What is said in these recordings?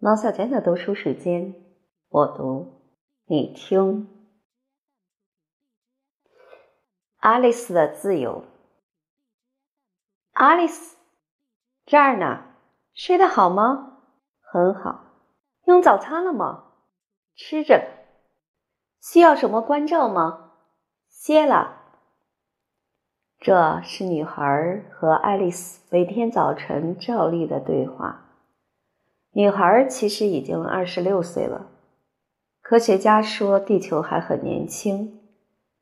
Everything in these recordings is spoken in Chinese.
毛小娟的读书时间，我读，你听。爱丽丝的自由。爱丽丝，这儿呢，睡得好吗？很好。用早餐了吗？吃着。需要什么关照吗？歇了。这是女孩和爱丽丝每天早晨照例的对话。女孩其实已经二十六岁了。科学家说地球还很年轻，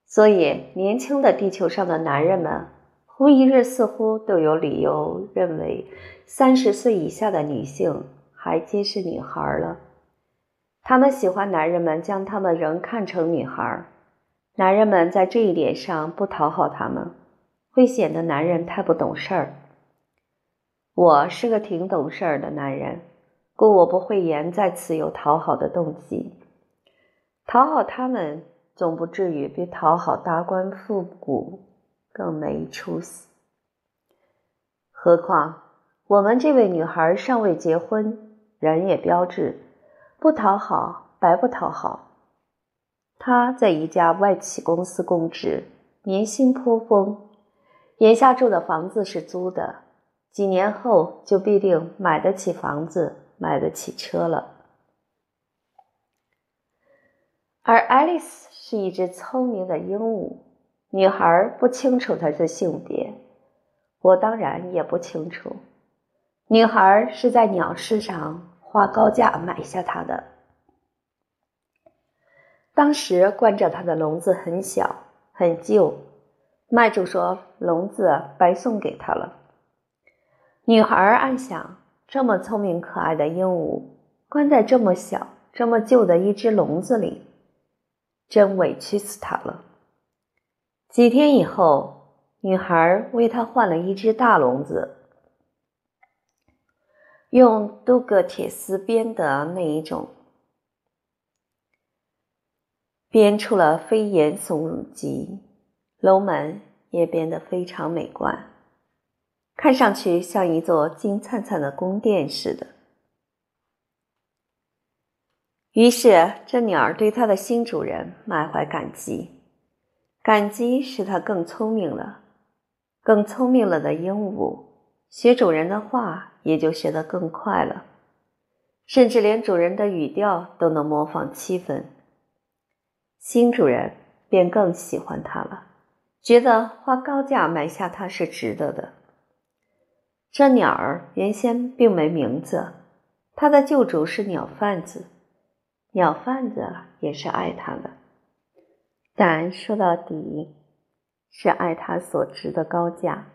所以年轻的地球上的男人们，忽一日似乎都有理由认为三十岁以下的女性还皆是女孩了。他们喜欢男人们将他们仍看成女孩。男人们在这一点上不讨好他们，会显得男人太不懂事儿。我是个挺懂事儿的男人。故我不会言在此有讨好的动机，讨好他们总不至于比讨好达官富贾更没出息。何况我们这位女孩尚未结婚，人也标致，不讨好白不讨好。她在一家外企公司供职，年薪颇丰，眼下住的房子是租的，几年后就必定买得起房子。买得起车了，而爱丽丝是一只聪明的鹦鹉。女孩不清楚她的性别，我当然也不清楚。女孩是在鸟市上花高价买下它的，当时关着它的笼子很小很旧，卖主说笼子白送给她了。女孩暗想。这么聪明可爱的鹦鹉，关在这么小、这么旧的一只笼子里，真委屈死它了。几天以后，女孩为它换了一只大笼子，用镀铬铁丝编的那一种，编出了飞檐耸脊，楼门也变得非常美观。看上去像一座金灿灿的宫殿似的。于是，这鸟儿对它的新主人满怀感激，感激使它更聪明了。更聪明了的鹦鹉，学主人的话也就学得更快了，甚至连主人的语调都能模仿七分。新主人便更喜欢它了，觉得花高价买下它是值得的。这鸟儿原先并没名字，它的旧主是鸟贩子，鸟贩子也是爱它的，但说到底，是爱它所值的高价。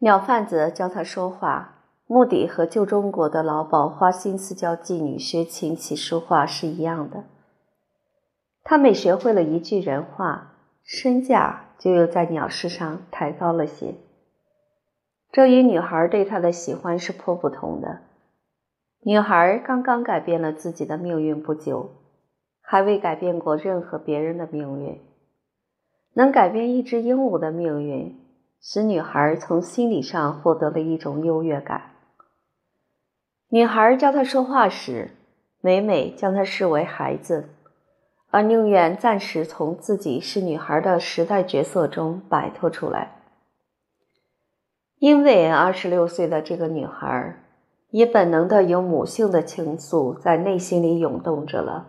鸟贩子教它说话，目的和旧中国的老鸨花心思教妓女学琴棋书画是一样的。他每学会了一句人话，身价就又在鸟市上抬高了些。这与女孩对他的喜欢是颇不同的。女孩刚刚改变了自己的命运不久，还未改变过任何别人的命运。能改变一只鹦鹉的命运，使女孩从心理上获得了一种优越感。女孩教他说话时，每每将他视为孩子，而宁愿暂时从自己是女孩的时代角色中摆脱出来。因为二十六岁的这个女孩，也本能的有母性的情愫在内心里涌动着了。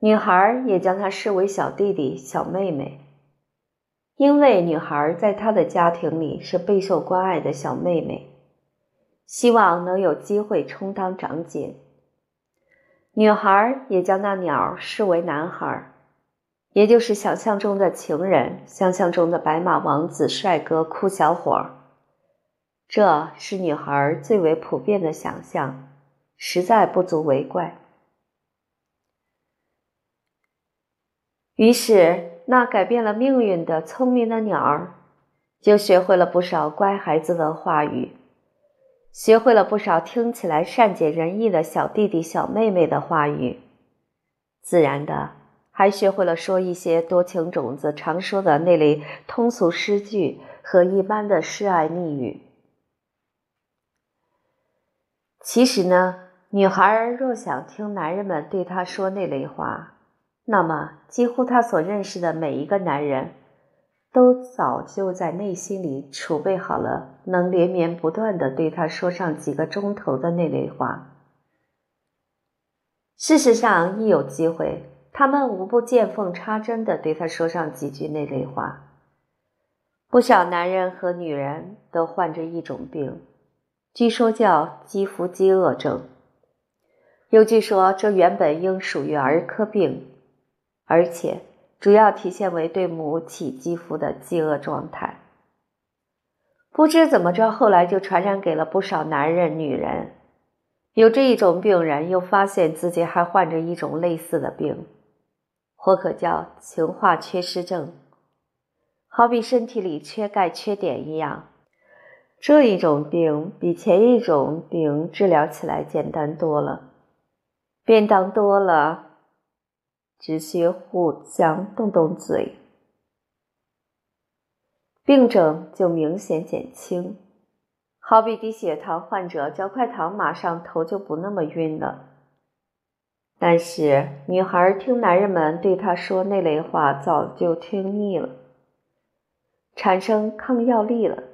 女孩也将她视为小弟弟、小妹妹，因为女孩在她的家庭里是备受关爱的小妹妹，希望能有机会充当长姐。女孩也将那鸟视为男孩，也就是想象中的情人，想象中的白马王子、帅哥、酷小伙儿。这是女孩最为普遍的想象，实在不足为怪。于是，那改变了命运的聪明的鸟儿，就学会了不少乖孩子的话语，学会了不少听起来善解人意的小弟弟、小妹妹的话语，自然的，还学会了说一些多情种子常说的那类通俗诗句和一般的示爱密语。其实呢，女孩若想听男人们对她说那类话，那么几乎她所认识的每一个男人，都早就在内心里储备好了能连绵不断的对她说上几个钟头的那类话。事实上，一有机会，他们无不见缝插针的对她说上几句那类话。不少男人和女人都患着一种病，据说叫肌肤饥饿症。又据说这原本应属于儿科病，而且主要体现为对母体肌肤的饥饿状态。不知怎么着，后来就传染给了不少男人、女人。有这一种病人又发现自己还患着一种类似的病，或可叫情化缺失症。好比身体里缺钙、缺碘一样，这一种病比前一种病治疗起来简单多了。便当多了，只需互相动动嘴，病症就明显减轻。好比低血糖患者嚼块糖，马上头就不那么晕了。但是女孩听男人们对她说那类话，早就听腻了。产生抗药力了。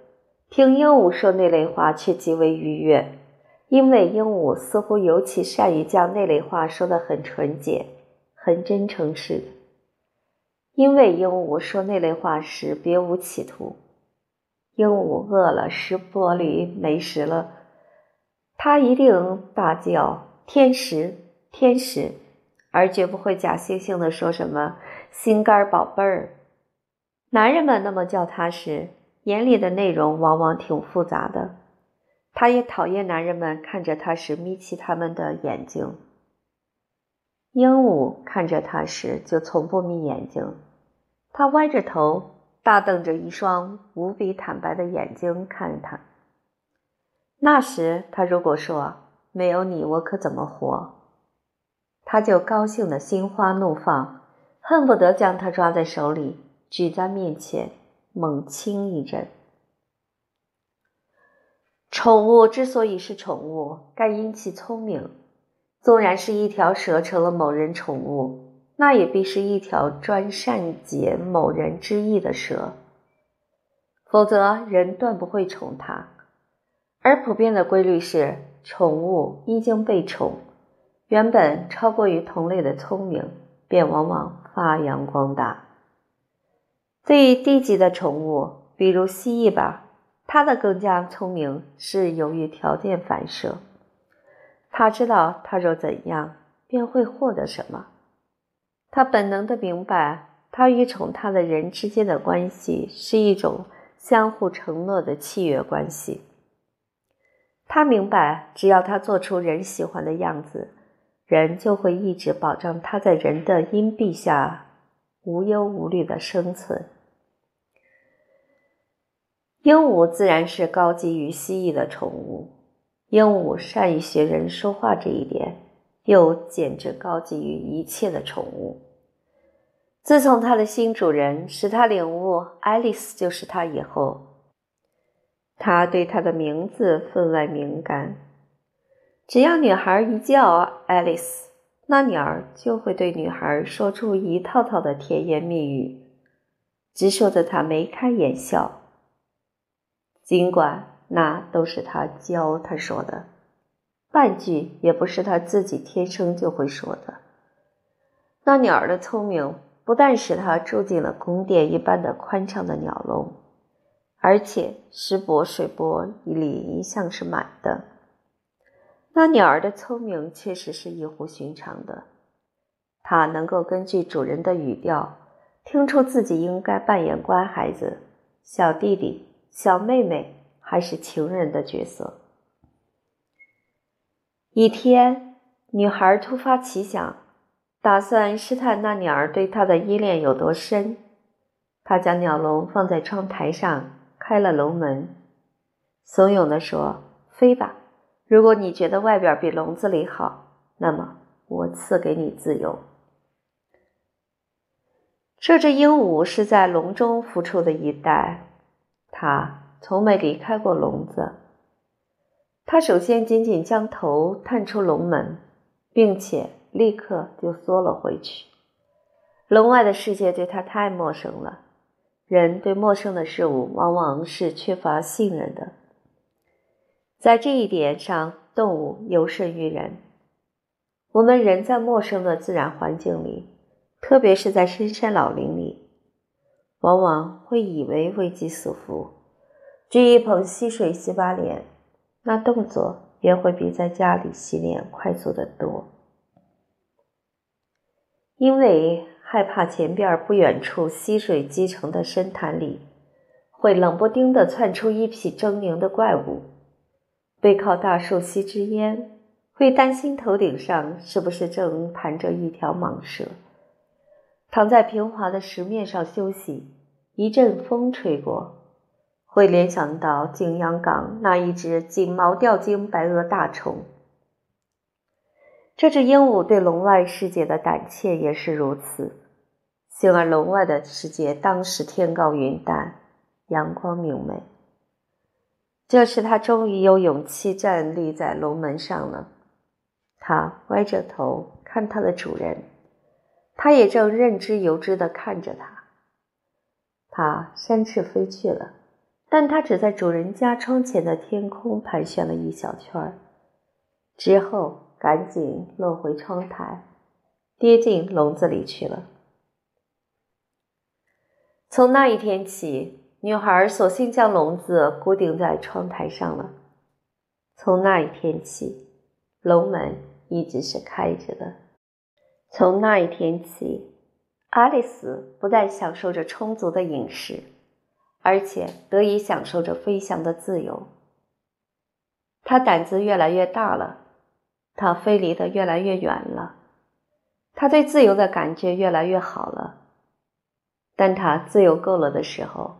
听鹦鹉说那类话却极为愉悦，因为鹦鹉似乎尤其善于将那类话说得很纯洁、很真诚似的。因为鹦鹉说那类话时别无企图。鹦鹉饿了，食钵里没食了，它一定大叫“天使，天使”，而绝不会假惺惺地说什么“心肝宝贝儿”。男人们那么叫它时，眼里的内容往往挺复杂的。他也讨厌男人们看着他时眯起他们的眼睛。鹦鹉看着他时就从不眯眼睛，他歪着头，大瞪着一双无比坦白的眼睛看他。那时他如果说“没有你，我可怎么活”，他就高兴的心花怒放，恨不得将他抓在手里。举在面前，猛亲一阵。宠物之所以是宠物，该因其聪明。纵然是一条蛇成了某人宠物，那也必是一条专善解某人之意的蛇，否则人断不会宠它。而普遍的规律是，宠物一经被宠，原本超过于同类的聪明，便往往发扬光大。最低级的宠物，比如蜥蜴吧，它的更加聪明是由于条件反射。它知道，它若怎样，便会获得什么。它本能的明白，它与宠它的人之间的关系是一种相互承诺的契约关系。它明白，只要它做出人喜欢的样子，人就会一直保障它在人的荫庇下无忧无虑的生存。鹦鹉自然是高级于蜥蜴的宠物。鹦鹉善于学人说话这一点，又简直高级于一切的宠物。自从它的新主人使它领悟爱丽丝就是它以后，它对它的名字分外敏感。只要女孩一叫爱丽丝，那鸟儿就会对女孩说出一套套的甜言蜜语，直说得她眉开眼笑。尽管那都是他教他说的，半句也不是他自己天生就会说的。那鸟儿的聪明不但使他住进了宫殿一般的宽敞的鸟笼，而且石钵水钵里一向是满的。那鸟儿的聪明确实是异乎寻常的，它能够根据主人的语调，听出自己应该扮演乖孩子、小弟弟。小妹妹还是情人的角色。一天，女孩突发奇想，打算试探那鸟儿对她的依恋有多深。她将鸟笼放在窗台上，开了笼门，怂恿地说：“飞吧！如果你觉得外边比笼子里好，那么我赐给你自由。”这只鹦鹉是在笼中孵出的一代。它从没离开过笼子。他首先紧紧将头探出笼门，并且立刻就缩了回去。笼外的世界对他太陌生了，人对陌生的事物往往是缺乏信任的。在这一点上，动物尤甚于人。我们人在陌生的自然环境里，特别是在深山老林，往往会以为危机四伏，掬一捧溪水洗把脸，那动作也会比在家里洗脸快速得多，因为。害怕前边不远处溪水积成的深潭里，会冷不丁地窜出一匹狰狞的怪物；背靠大树吸支烟，会担心头顶上是不是正盘着一条蟒蛇；躺在平滑的石面上休息，一阵风吹过，会联想到景阳冈那一只锦毛吊睛白额大虫。这只鹦鹉对笼外世界的胆怯也是如此。幸而笼外的世界当时天高云淡，阳光明媚。这时他终于有勇气站立在笼门上了。他歪着头看他的主人，他也正认知由之地看着他。他展翅飞去了，但他只在主人家窗前的天空盘旋了一小圈儿，之后。赶紧落回窗台，跌进笼子里去了。从那一天起，女孩索性将笼子固定在窗台上了。从那一天起，笼门一直是开着的。从那一天起，爱丽丝不但享受着充足的饮食，而且得以享受着飞翔的自由。她胆子越来越大了。他飞离得越来越远了，他对自由的感觉越来越好了。但他自由够了的时候，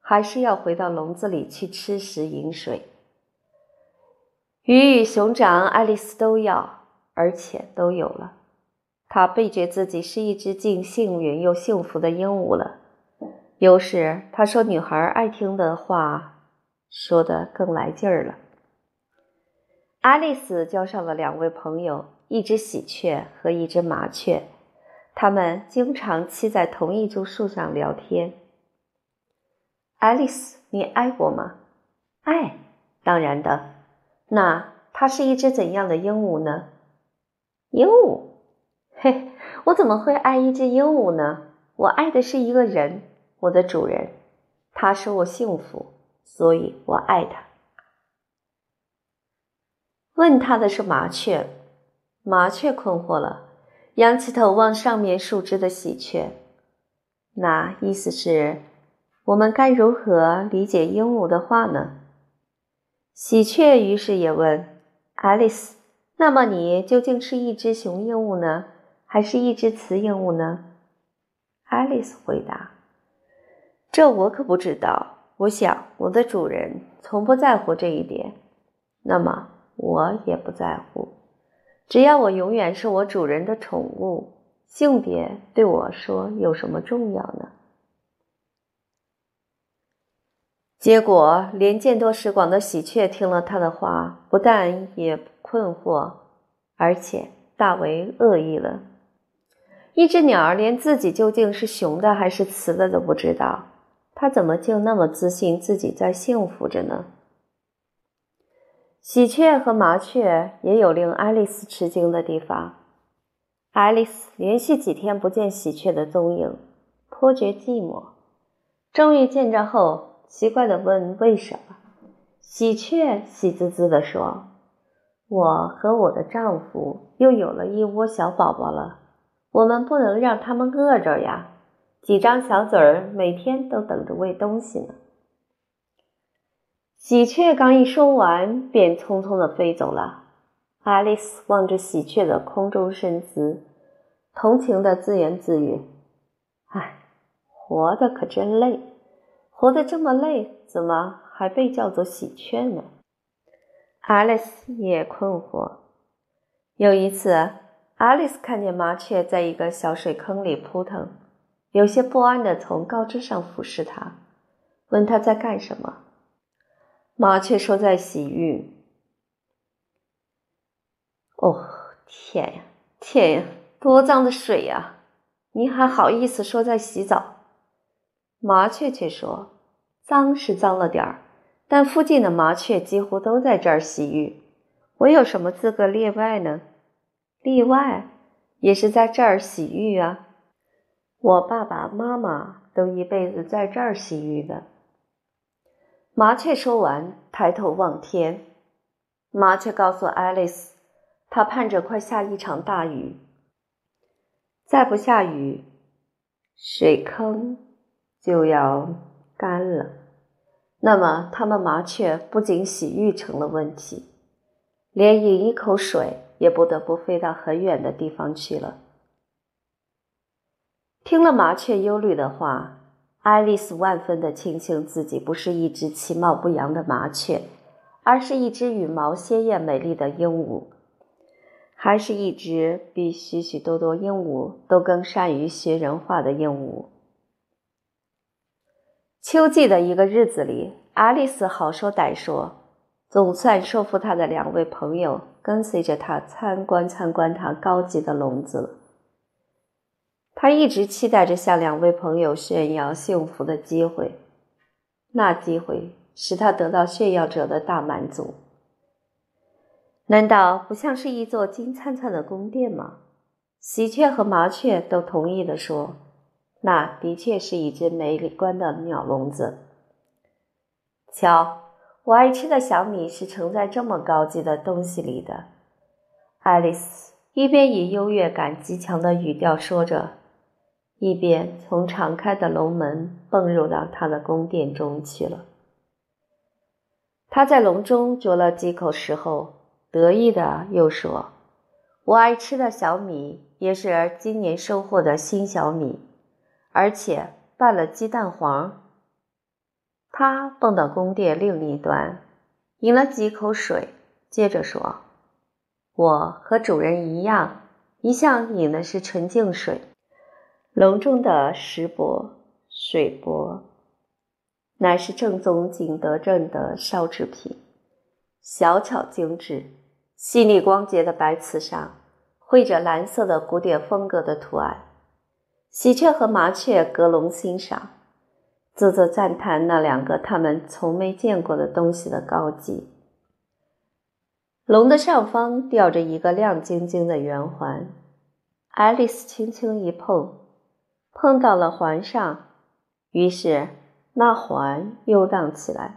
还是要回到笼子里去吃食饮水。鱼与熊掌，爱丽丝都要，而且都有了。他倍觉自己是一只既幸运又幸福的鹦鹉了。有时他说女孩爱听的话，说的更来劲儿了。爱丽丝交上了两位朋友，一只喜鹊和一只麻雀。他们经常栖在同一株树上聊天。爱丽丝，你爱我吗？爱，当然的。那它是一只怎样的鹦鹉呢？鹦鹉？嘿，我怎么会爱一只鹦鹉呢？我爱的是一个人，我的主人。他使我幸福，所以我爱他。问他的是麻雀，麻雀困惑了，仰起头望上面树枝的喜鹊。那意思是，我们该如何理解鹦鹉的话呢？喜鹊于是也问爱丽丝：“那么你究竟是一只雄鹦鹉呢，还是一只雌鹦鹉呢？”爱丽丝回答：“这我可不知道。我想我的主人从不在乎这一点。那么。”我也不在乎，只要我永远是我主人的宠物，性别对我说有什么重要呢？结果，连见多识广的喜鹊听了他的话，不但也困惑，而且大为恶意了。一只鸟儿连自己究竟是雄的还是雌的都不知道，它怎么就那么自信自己在幸福着呢？喜鹊和麻雀也有令爱丽丝吃惊的地方。爱丽丝连续几天不见喜鹊的踪影，颇觉寂寞。终于见着后，奇怪地问：“为什么？”喜鹊喜滋滋地说：“我和我的丈夫又有了一窝小宝宝了，我们不能让他们饿着呀！几张小嘴儿每天都等着喂东西呢。”喜鹊刚一说完，便匆匆地飞走了。爱丽丝望着喜鹊的空中身姿，同情的自言自语：“唉，活得可真累，活得这么累，怎么还被叫做喜鹊呢？”爱丽丝也困惑。有一次，爱丽丝看见麻雀在一个小水坑里扑腾，有些不安地从高枝上俯视它，问它在干什么。麻雀说：“在洗浴。”哦，天呀，天呀，多脏的水呀！你还好意思说在洗澡？麻雀却说：“脏是脏了点儿，但附近的麻雀几乎都在这儿洗浴，我有什么资格例外呢？例外也是在这儿洗浴啊！我爸爸妈妈都一辈子在这儿洗浴的。”麻雀说完，抬头望天。麻雀告诉爱丽丝，它盼着快下一场大雨。再不下雨，水坑就要干了。那么，他们麻雀不仅洗浴成了问题，连饮一口水也不得不飞到很远的地方去了。听了麻雀忧虑的话，爱丽丝万分的庆幸自己不是一只其貌不扬的麻雀，而是一只羽毛鲜艳美丽的鹦鹉。还是一只比许许多多鹦鹉都更善于学人话的鹦鹉。秋季的一个日子里，爱丽丝好说歹说，总算说服她的两位朋友跟随着他参观参观他高级的笼子了。她一直期待着向两位朋友炫耀幸福的机会，那机会使他得到炫耀者的大满足。难道不像是一座金灿灿的宫殿吗？喜鹊和麻雀都同意的说：“那的确是一只美丽观的鸟笼子。”瞧，我爱吃的小米是盛在这么高级的东西里的。爱丽丝一边以优越感极强的语调说着，一边从敞开的笼门蹦入到她的宫殿中去了。她在笼中啄了几口食后。得意的又说：“我爱吃的小米也是今年收获的新小米，而且拌了鸡蛋黄。”他蹦到宫殿另一端，饮了几口水，接着说：“我和主人一样，一向饮的是纯净水。笼中的石钵、水钵，乃是正宗景德镇的烧制品，小巧精致。”细腻光洁的白瓷上绘着蓝色的古典风格的图案，喜鹊和麻雀隔笼欣赏，啧啧赞叹那两个他们从没见过的东西的高级。笼的上方吊着一个亮晶晶的圆环，爱丽丝轻轻一碰，碰到了环上，于是那环游荡起来。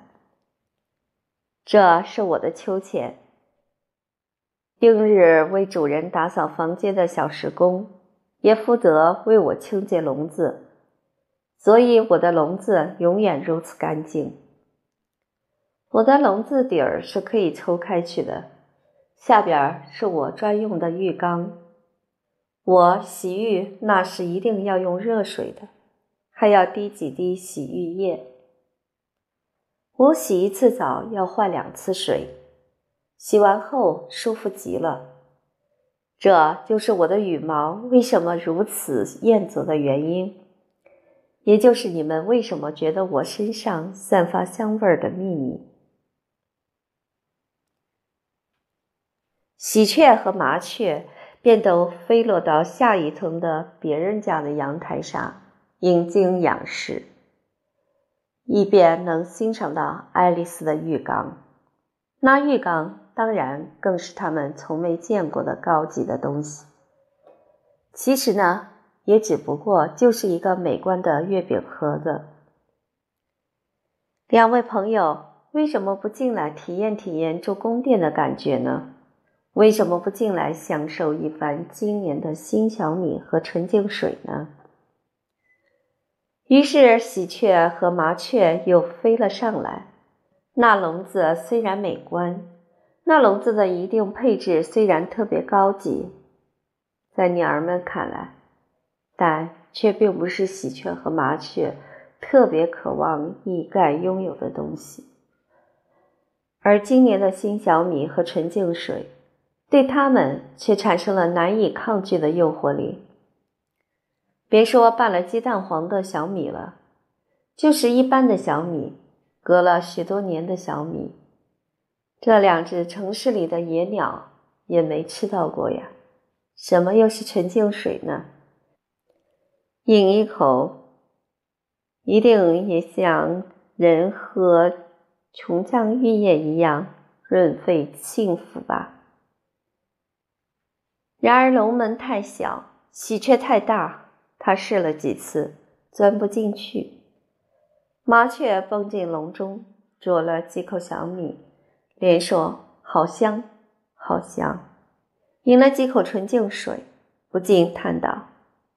这是我的秋千。定日为主人打扫房间的小时工，也负责为我清洁笼子，所以我的笼子永远如此干净。我的笼子底儿是可以抽开去的，下边是我专用的浴缸。我洗浴那是一定要用热水的，还要滴几滴洗浴液。我洗一次澡要换两次水。洗完后舒服极了，这就是我的羽毛为什么如此艳泽的原因，也就是你们为什么觉得我身上散发香味儿的秘密。喜鹊和麻雀便都飞落到下一层的别人家的阳台上，引经仰视，以便能欣赏到爱丽丝的浴缸。那浴缸。当然，更是他们从没见过的高级的东西。其实呢，也只不过就是一个美观的月饼盒子。两位朋友为什么不进来体验体验住宫殿的感觉呢？为什么不进来享受一番今年的新小米和纯净水呢？于是，喜鹊和麻雀又飞了上来。那笼子虽然美观。那笼子的一定配置虽然特别高级，在鸟儿们看来，但却并不是喜鹊和麻雀特别渴望一概拥有的东西。而今年的新小米和纯净水，对他们却产生了难以抗拒的诱惑力。别说拌了鸡蛋黄的小米了，就是一般的小米，隔了许多年的小米。这两只城市里的野鸟，也没吃到过呀。什么又是纯净水呢？饮一口，一定也像人喝琼浆玉液一样润肺幸福吧。然而龙门太小，喜鹊太大，他试了几次，钻不进去。麻雀蹦进笼中，啄了几口小米，连说：“好香，好香。”饮了几口纯净水，不禁叹道：“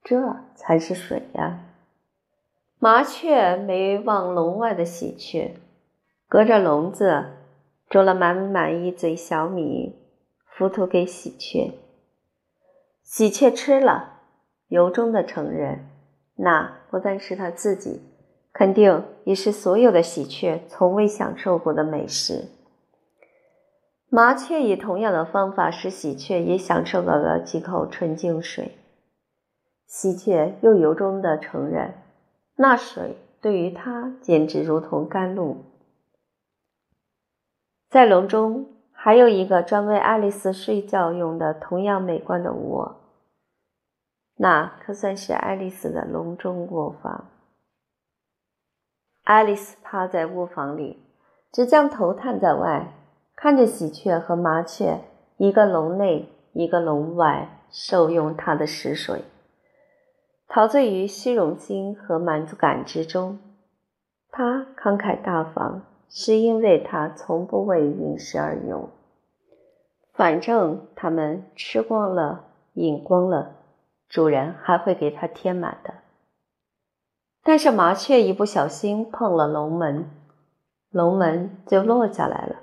这才是水呀！”麻雀没望笼外的喜鹊，隔着笼子啄了满满一嘴小米，浮屠给喜鹊。喜鹊吃了，由衷的承认，那不但是他自己，肯定也是所有的喜鹊从未享受过的美食。麻雀以同样的方法使喜鹊也享受到了几口纯净水，喜鹊又由衷的承认，那水对于它简直如同甘露。在笼中还有一个专为爱丽丝睡觉用的同样美观的窝，那可算是爱丽丝的笼中卧房。爱丽丝趴在卧房里，只将头探在外。看着喜鹊和麻雀，一个笼内，一个笼外，受用它的食水，陶醉于虚荣心和满足感之中。他慷慨大方，是因为他从不为饮食而游。反正他们吃光了，饮光了，主人还会给他添满的。但是麻雀一不小心碰了龙门，龙门就落下来了。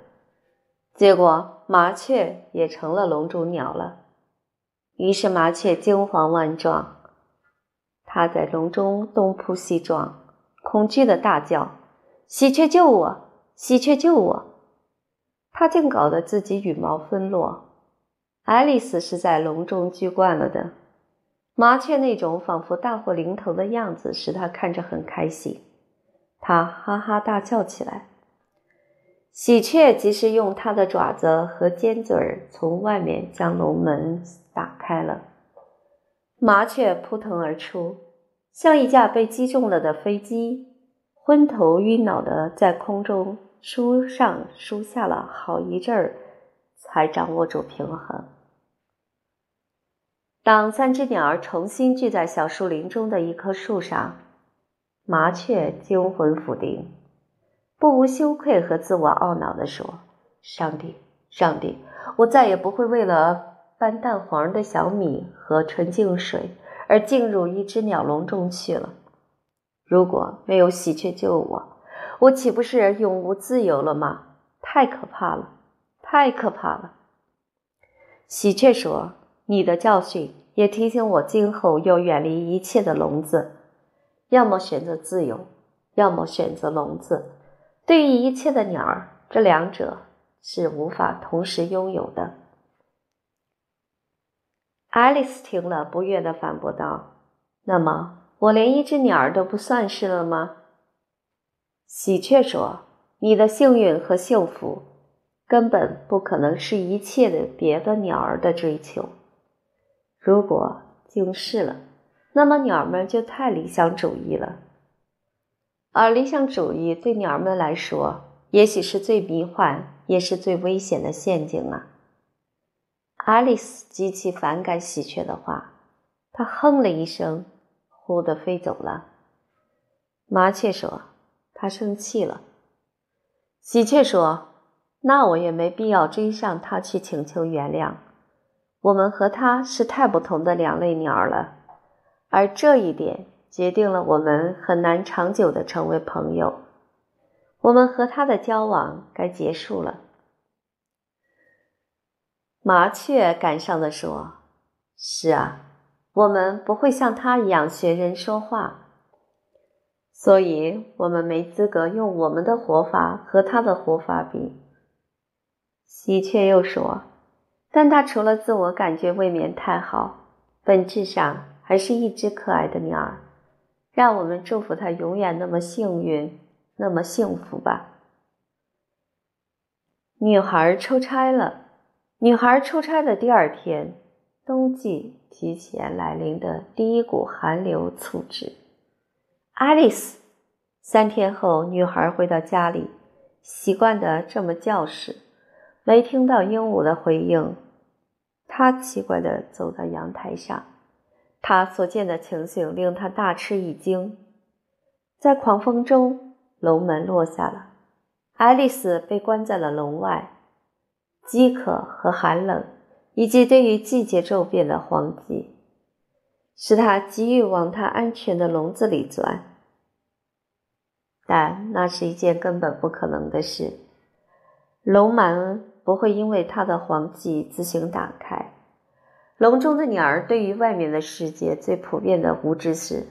结果麻雀也成了笼中鸟了，于是麻雀惊慌万状，它在笼中东扑西撞，恐惧的大叫：“喜鹊救我！喜鹊救我！”他竟搞得自己羽毛纷落。爱丽丝是在笼中居惯了的，麻雀那种仿佛大祸临头的样子使她看着很开心，她哈哈大笑起来。喜鹊及时用它的爪子和尖嘴儿从外面将笼门打开了，麻雀扑腾而出，像一架被击中了的飞机，昏头晕脑的在空中梳上梳下了好一阵儿，才掌握住平衡。当三只鸟儿重新聚在小树林中的一棵树上，麻雀惊魂甫定。不无羞愧和自我懊恼地说：“上帝，上帝，我再也不会为了半蛋黄的小米和纯净水而进入一只鸟笼中去了。如果没有喜鹊救我，我岂不是永无自由了吗？太可怕了，太可怕了！”喜鹊说：“你的教训也提醒我，今后要远离一切的笼子，要么选择自由，要么选择笼子。”对于一切的鸟儿，这两者是无法同时拥有的。爱丽丝听了，不悦的反驳道：“那么，我连一只鸟儿都不算是了吗？”喜鹊说：“你的幸运和幸福，根本不可能是一切的别的鸟儿的追求。如果竟是了，那么鸟儿们就太理想主义了。”而理想主义对鸟儿们来说，也许是最迷幻，也是最危险的陷阱啊！爱丽丝极其反感喜鹊的话，她哼了一声，忽地飞走了。麻雀说：“他生气了。”喜鹊说：“那我也没必要追上他去请求原谅。我们和他是太不同的两类鸟了，而这一点。”决定了我们很难长久的成为朋友，我们和他的交往该结束了。麻雀感伤的说：“是啊，我们不会像他一样学人说话，所以我们没资格用我们的活法和他的活法比。”喜鹊又说：“但他除了自我感觉未免太好，本质上还是一只可爱的鸟儿。”让我们祝福他永远那么幸运，那么幸福吧。女孩出差了，女孩出差的第二天，冬季提前来临的第一股寒流促至。爱丽丝，三天后，女孩回到家里，习惯的这么叫时，没听到鹦鹉的回应。她奇怪的走到阳台上，她所见的情形令她大吃一惊。在狂风中，笼门落下了，爱丽丝被关在了笼外。饥渴和寒冷，以及对于季节骤变的荒寂，使他急于往他安全的笼子里钻。但那是一件根本不可能的事，笼门不会因为他的黄寂自行打开。笼中的鸟儿对于外面的世界最普遍的无知是，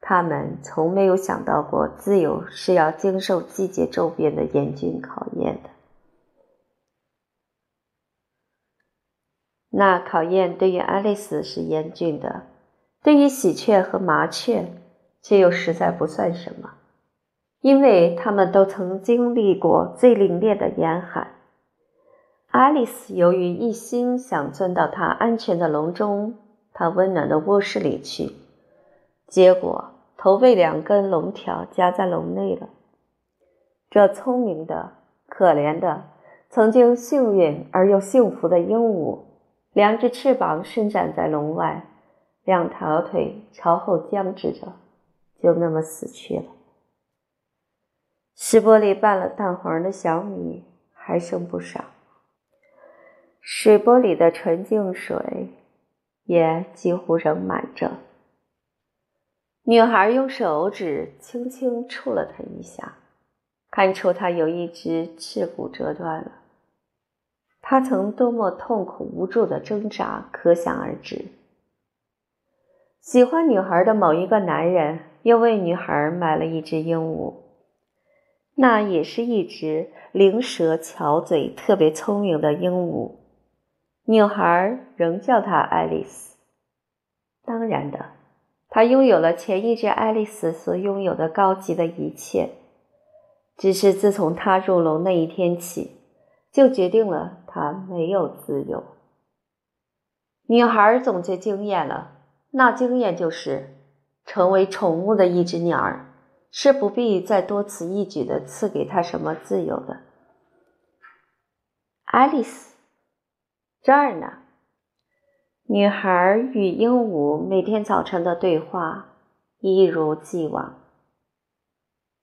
他们从没有想到过自由是要经受季节骤变的严峻考验的。那考验对于爱丽丝是严峻的，对于喜鹊和麻雀却又实在不算什么，因为他们都曾经历过最凛冽的严寒。爱丽丝由于一心想钻到她安全的笼中、她温暖的卧室里去，结果头被两根笼条夹在笼内了。这聪明的、可怜的、曾经幸运而又幸福的鹦鹉。两只翅膀伸展在笼外，两条腿朝后僵直着，就那么死去了。石玻璃拌了蛋黄的小米还剩不少，水钵里的纯净水也几乎仍满着。女孩用手指轻轻触了它一下，看出它有一只翅骨折断了。他曾多么痛苦无助的挣扎，可想而知。喜欢女孩的某一个男人又为女孩买了一只鹦鹉，那也是一只灵舌巧嘴、特别聪明的鹦鹉。女孩仍叫它爱丽丝。当然的，她拥有了前一只爱丽丝所拥有的高级的一切，只是自从她入笼那一天起。就决定了他没有自由。女孩总结经验了，那经验就是，成为宠物的一只鸟儿是不必再多此一举的赐给他什么自由的。爱丽丝，这儿呢。女孩与鹦鹉每天早晨的对话一如既往。